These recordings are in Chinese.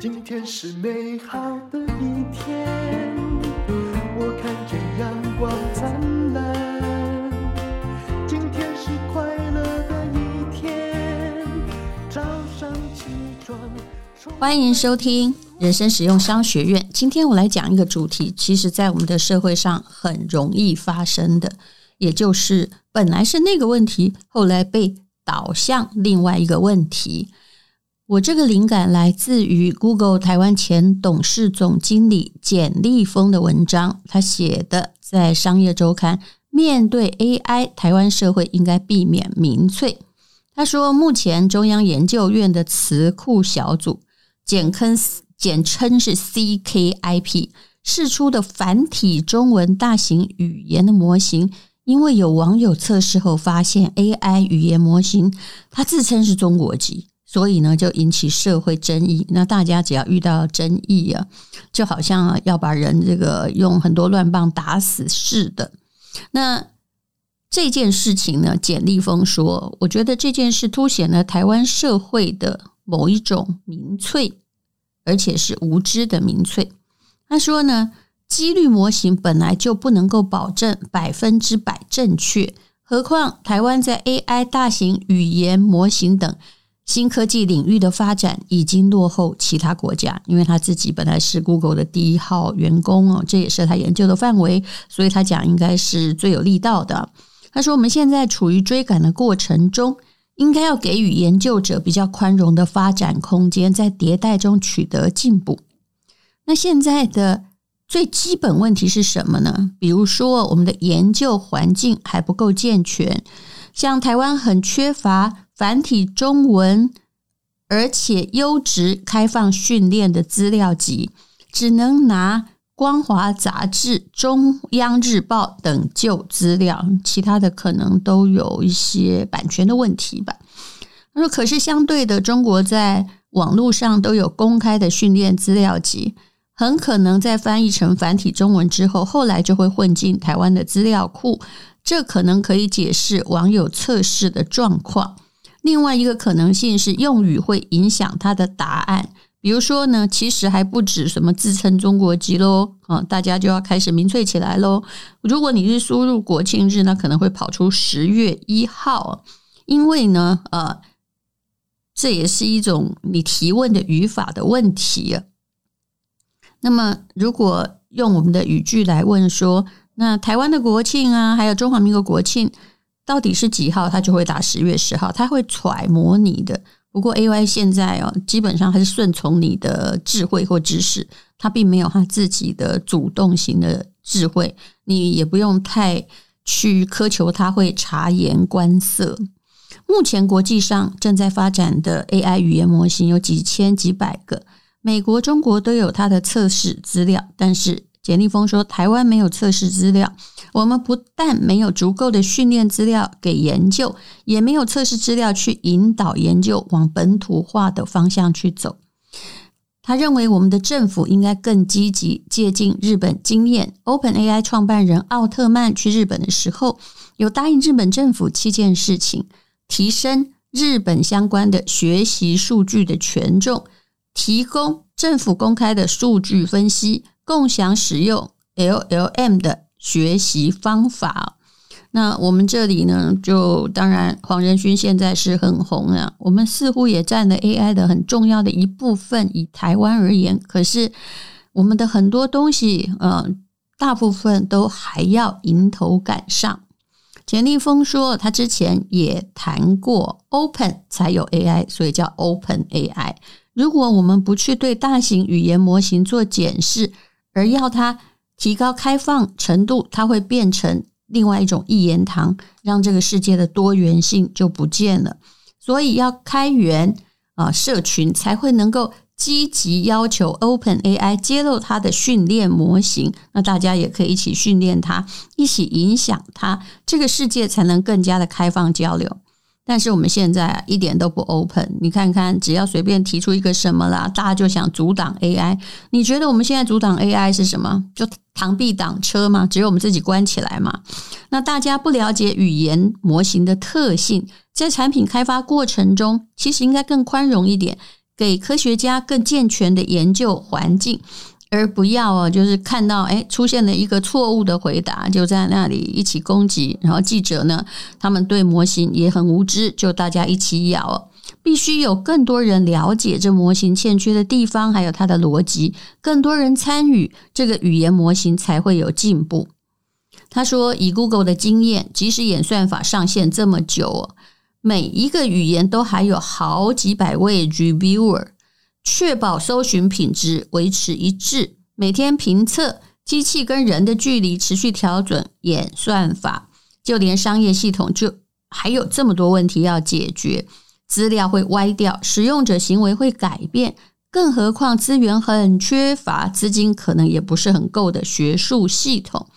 今天是美好的一天，我看见阳光灿烂。今天是快乐的一天，早上起床。欢迎收听人生实用商学院。今天我来讲一个主题，其实在我们的社会上很容易发生的，也就是本来是那个问题，后来被导向另外一个问题。我这个灵感来自于 Google 台湾前董事总经理简立峰的文章，他写的在商业周刊。面对 AI，台湾社会应该避免民粹。他说，目前中央研究院的词库小组，简称简称是 CKIP，释出的繁体中文大型语言的模型，因为有网友测试后发现 AI 语言模型，它自称是中国籍。所以呢，就引起社会争议。那大家只要遇到争议啊，就好像要把人这个用很多乱棒打死似的。那这件事情呢，简立峰说，我觉得这件事凸显了台湾社会的某一种民粹，而且是无知的民粹。他说呢，几率模型本来就不能够保证百分之百正确，何况台湾在 AI 大型语言模型等。新科技领域的发展已经落后其他国家，因为他自己本来是 Google 的第一号员工哦，这也是他研究的范围，所以他讲应该是最有力道的。他说：“我们现在处于追赶的过程中，应该要给予研究者比较宽容的发展空间，在迭代中取得进步。那现在的最基本问题是什么呢？比如说，我们的研究环境还不够健全，像台湾很缺乏。”繁体中文，而且优质开放训练的资料集，只能拿光华杂志、中央日报等旧资料，其他的可能都有一些版权的问题吧。他说：“可是相对的，中国在网络上都有公开的训练资料集，很可能在翻译成繁体中文之后，后来就会混进台湾的资料库，这可能可以解释网友测试的状况。”另外一个可能性是用语会影响他的答案，比如说呢，其实还不止什么自称中国籍喽，啊，大家就要开始民粹起来喽。如果你是输入国庆日，那可能会跑出十月一号，因为呢，呃，这也是一种你提问的语法的问题。那么，如果用我们的语句来问说，那台湾的国庆啊，还有中华民国国庆。到底是几号，他就会打十月十号，他会揣摩你的。不过 AI 现在哦，基本上还是顺从你的智慧或知识，他并没有他自己的主动型的智慧，你也不用太去苛求他会察言观色。目前国际上正在发展的 AI 语言模型有几千几百个，美国、中国都有它的测试资料，但是。简立峰说：“台湾没有测试资料，我们不但没有足够的训练资料给研究，也没有测试资料去引导研究往本土化的方向去走。”他认为，我们的政府应该更积极借鉴日本经验。OpenAI 创办人奥特曼去日本的时候，有答应日本政府七件事情：提升日本相关的学习数据的权重，提供政府公开的数据分析。共享使用 LLM 的学习方法。那我们这里呢，就当然黄仁勋现在是很红啊，我们似乎也占了 AI 的很重要的一部分。以台湾而言，可是我们的很多东西，呃，大部分都还要迎头赶上。简立峰说，他之前也谈过，Open 才有 AI，所以叫 Open AI。如果我们不去对大型语言模型做检视，而要它提高开放程度，它会变成另外一种一言堂，让这个世界的多元性就不见了。所以要开源啊，社群才会能够积极要求 OpenAI 揭露它的训练模型，那大家也可以一起训练它，一起影响它，这个世界才能更加的开放交流。但是我们现在一点都不 open，你看看，只要随便提出一个什么啦，大家就想阻挡 AI。你觉得我们现在阻挡 AI 是什么？就螳臂挡车吗？只有我们自己关起来吗？那大家不了解语言模型的特性，在产品开发过程中，其实应该更宽容一点，给科学家更健全的研究环境，而不要啊，就是看到诶出现了一个错误的回答，就在那里一起攻击。然后记者呢，他们对模型也很无知，就大家一起咬。必须有更多人了解这模型欠缺的地方，还有它的逻辑，更多人参与，这个语言模型才会有进步。他说，以 Google 的经验，即使演算法上线这么久，每一个语言都还有好几百位 reviewer，确保搜寻品质维持一致，每天评测机器跟人的距离，持续调整演算法，就连商业系统就还有这么多问题要解决。资料会歪掉，使用者行为会改变，更何况资源很缺乏，资金可能也不是很够的学术系统。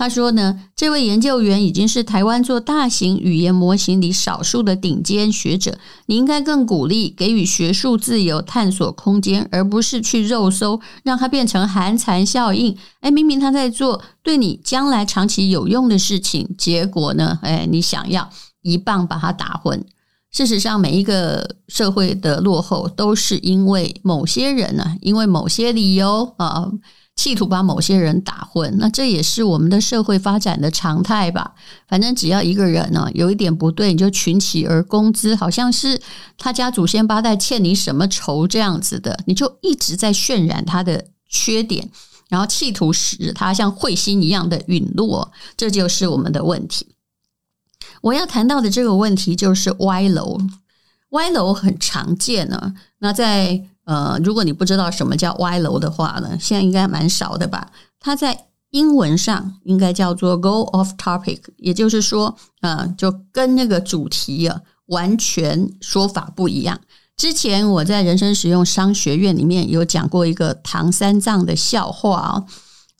他说呢，这位研究员已经是台湾做大型语言模型里少数的顶尖学者，你应该更鼓励给予学术自由探索空间，而不是去肉搜，让它变成寒蝉效应。哎，明明他在做对你将来长期有用的事情，结果呢，哎，你想要一棒把它打昏。事实上，每一个社会的落后都是因为某些人呢、因为某些理由啊，企图把某些人打昏。那这也是我们的社会发展的常态吧。反正只要一个人呢、有一点不对，你就群起而攻之，好像是他家祖先八代欠你什么仇这样子的，你就一直在渲染他的缺点，然后企图使他像彗星一样的陨落。这就是我们的问题。我要谈到的这个问题就是歪楼，歪楼很常见呢。那在呃，如果你不知道什么叫歪楼的话呢，现在应该蛮少的吧？它在英文上应该叫做 go off topic，也就是说，呃，就跟那个主题啊完全说法不一样。之前我在人生实用商学院里面有讲过一个唐三藏的笑话啊。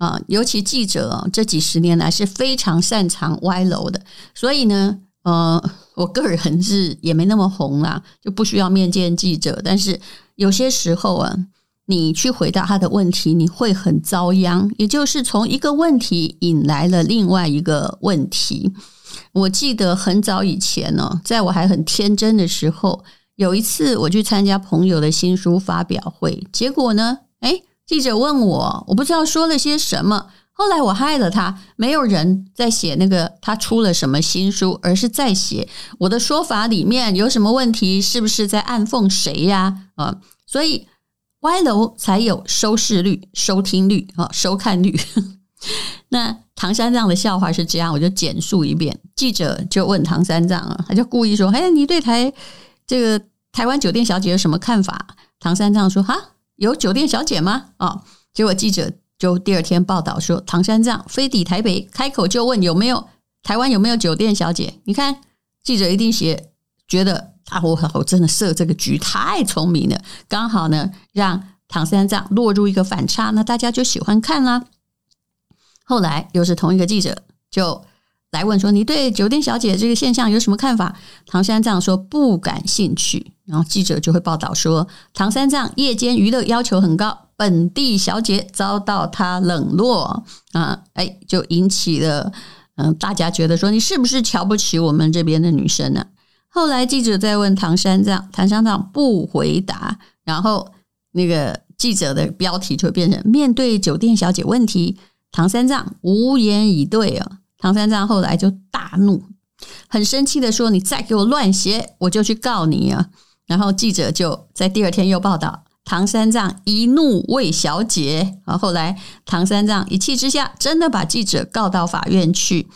啊，尤其记者这几十年来是非常擅长歪楼的，所以呢，呃，我个人是也没那么红啊，就不需要面见记者。但是有些时候啊，你去回答他的问题，你会很遭殃，也就是从一个问题引来了另外一个问题。我记得很早以前呢，在我还很天真的时候，有一次我去参加朋友的新书发表会，结果呢，诶记者问我，我不知道说了些什么。后来我害了他，没有人在写那个他出了什么新书，而是在写我的说法里面有什么问题，是不是在暗讽谁呀？啊，所以歪楼才有收视率、收听率啊、收看率。那唐三藏的笑话是这样，我就简述一遍。记者就问唐三藏啊，他就故意说：“哎，你对台这个台湾酒店小姐有什么看法？”唐三藏说：“哈。”有酒店小姐吗？哦，结果记者就第二天报道说，唐三藏飞抵台北，开口就问有没有台湾有没有酒店小姐？你看记者一定写，觉得啊，我我真的设这个局太聪明了，刚好呢让唐三藏落入一个反差，那大家就喜欢看啦。后来又是同一个记者就来问说，你对酒店小姐这个现象有什么看法？唐三藏说不感兴趣。然后记者就会报道说，唐三藏夜间娱乐要求很高，本地小姐遭到他冷落啊，哎，就引起了嗯，大家觉得说你是不是瞧不起我们这边的女生呢？后来记者再问唐三藏，唐三藏不回答，然后那个记者的标题就变成面对酒店小姐问题，唐三藏无言以对啊。唐三藏后来就大怒，很生气的说：“你再给我乱写，我就去告你啊！”然后记者就在第二天又报道唐三藏一怒为小姐，啊后来唐三藏一气之下真的把记者告到法院去，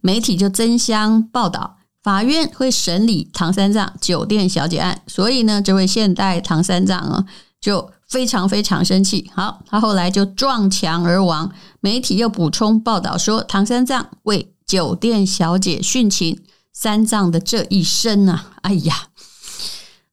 媒体就争相报道法院会审理唐三藏酒店小姐案，所以呢，这位现代唐三藏啊就非常非常生气，好，他后来就撞墙而亡。媒体又补充报道说唐三藏为酒店小姐殉情，三藏的这一生啊，哎呀！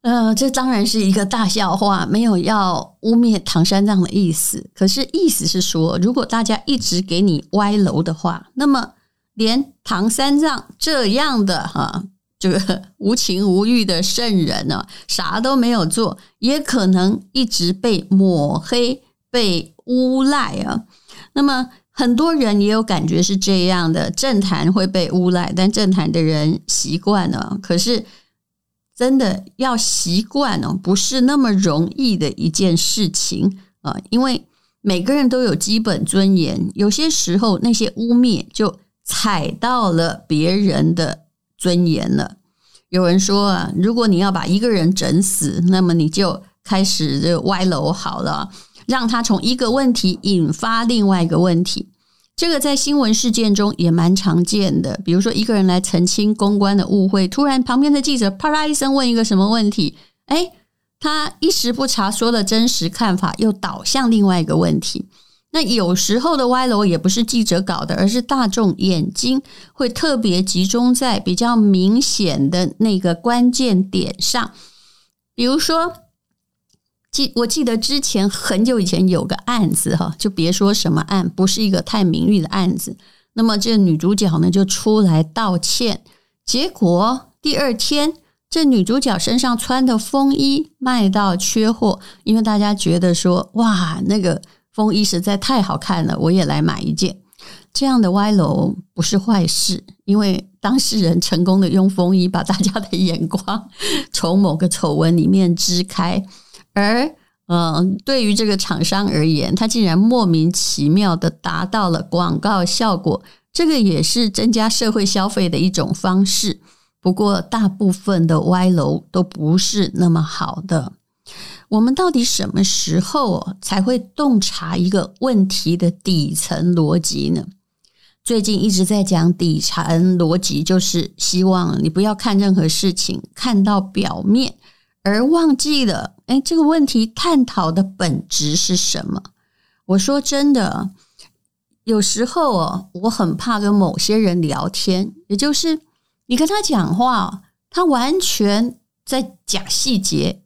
呃，这当然是一个大笑话，没有要污蔑唐三藏的意思。可是意思是说，如果大家一直给你歪楼的话，那么连唐三藏这样的哈，这个无情无欲的圣人呢，啥都没有做，也可能一直被抹黑、被诬赖啊。那么很多人也有感觉是这样的，政坛会被诬赖，但政坛的人习惯了。可是。真的要习惯哦，不是那么容易的一件事情啊，因为每个人都有基本尊严，有些时候那些污蔑就踩到了别人的尊严了。有人说啊，如果你要把一个人整死，那么你就开始这歪楼好了，让他从一个问题引发另外一个问题。这个在新闻事件中也蛮常见的，比如说一个人来澄清公关的误会，突然旁边的记者啪啦一声问一个什么问题，诶，他一时不察，说了真实看法，又导向另外一个问题。那有时候的歪楼也不是记者搞的，而是大众眼睛会特别集中在比较明显的那个关键点上，比如说。记我记得之前很久以前有个案子哈，就别说什么案，不是一个太名誉的案子。那么这女主角呢就出来道歉，结果第二天这女主角身上穿的风衣卖到缺货，因为大家觉得说哇，那个风衣实在太好看了，我也来买一件。这样的歪楼不是坏事，因为当事人成功的用风衣把大家的眼光 从某个丑闻里面支开。而，嗯，对于这个厂商而言，他竟然莫名其妙的达到了广告效果，这个也是增加社会消费的一种方式。不过，大部分的歪楼都不是那么好的。我们到底什么时候才会洞察一个问题的底层逻辑呢？最近一直在讲底层逻辑，就是希望你不要看任何事情看到表面。而忘记了，哎，这个问题探讨的本质是什么？我说真的，有时候哦，我很怕跟某些人聊天，也就是你跟他讲话，他完全在讲细节，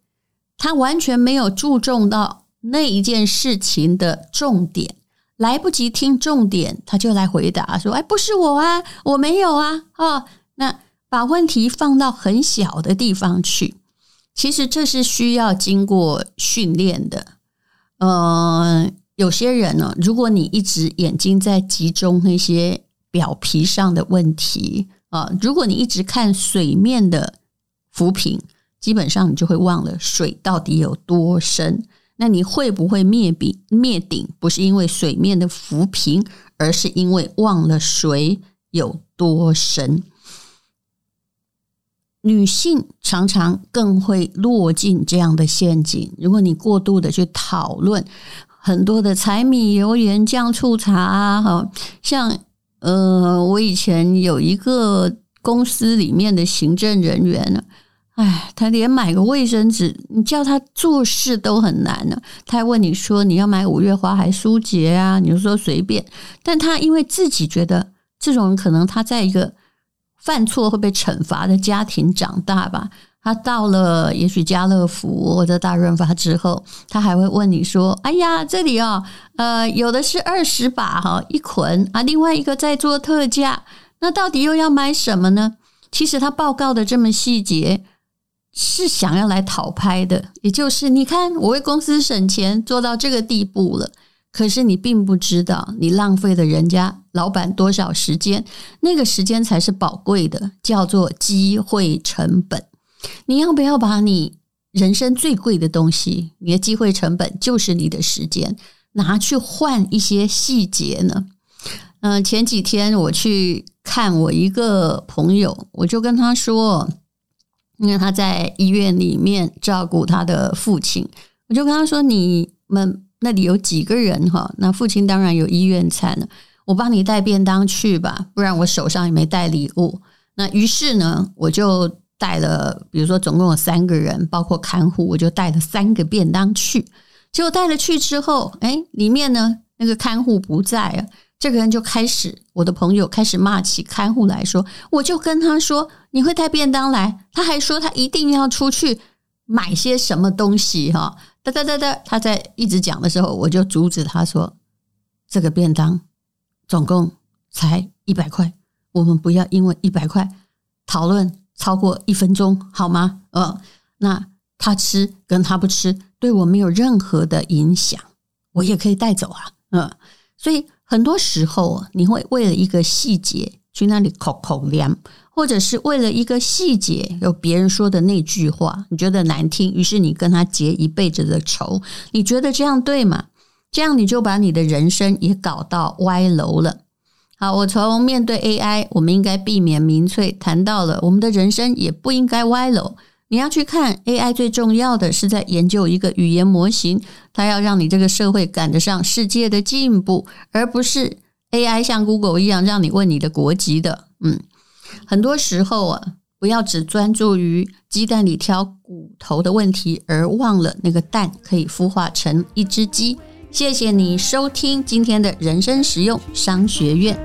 他完全没有注重到那一件事情的重点，来不及听重点，他就来回答说：“哎，不是我啊，我没有啊。”哦，那把问题放到很小的地方去。其实这是需要经过训练的。呃，有些人呢，如果你一直眼睛在集中那些表皮上的问题啊，如果你一直看水面的浮萍，基本上你就会忘了水到底有多深。那你会不会灭顶？灭顶不是因为水面的浮萍，而是因为忘了水有多深。女性常常更会落进这样的陷阱。如果你过度的去讨论很多的柴米油盐酱醋茶啊，哈，像呃，我以前有一个公司里面的行政人员呢，哎，他连买个卫生纸，你叫他做事都很难呢。他还问你说你要买五月花还舒洁啊？你就说随便。但他因为自己觉得这种人可能他在一个。犯错会被惩罚的家庭长大吧？他到了也许家乐福或者大润发之后，他还会问你说：“哎呀，这里哦，呃，有的是二十把哈一捆啊，另外一个在做特价，那到底又要买什么呢？”其实他报告的这么细节，是想要来讨拍的，也就是你看我为公司省钱做到这个地步了。可是你并不知道，你浪费了人家老板多少时间，那个时间才是宝贵的，叫做机会成本。你要不要把你人生最贵的东西，你的机会成本就是你的时间，拿去换一些细节呢？嗯，前几天我去看我一个朋友，我就跟他说，因为他在医院里面照顾他的父亲，我就跟他说，你们。那里有几个人哈？那父亲当然有医院餐了，我帮你带便当去吧，不然我手上也没带礼物。那于是呢，我就带了，比如说总共有三个人，包括看护，我就带了三个便当去。结果带了去之后，哎，里面呢那个看护不在啊，这个人就开始，我的朋友开始骂起看护来说，我就跟他说，你会带便当来，他还说他一定要出去买些什么东西哈。哒哒哒哒，他在一直讲的时候，我就阻止他说：“这个便当总共才一百块，我们不要因为一百块讨论超过一分钟，好吗？”嗯，那他吃跟他不吃对我没有任何的影响，我也可以带走啊。嗯，所以很多时候你会为了一个细节去那里口口凉，或者是为了一个细节，有别人说的那句话，你觉得难听，于是你跟他结一辈子的仇。你觉得这样对吗？这样你就把你的人生也搞到歪楼了。好，我从面对 AI，我们应该避免民粹，谈到了我们的人生也不应该歪楼。你要去看 AI，最重要的是在研究一个语言模型，它要让你这个社会赶得上世界的进步，而不是 AI 像 Google 一样让你问你的国籍的。嗯，很多时候啊，不要只专注于鸡蛋里挑骨头的问题，而忘了那个蛋可以孵化成一只鸡。谢谢你收听今天的人生实用商学院。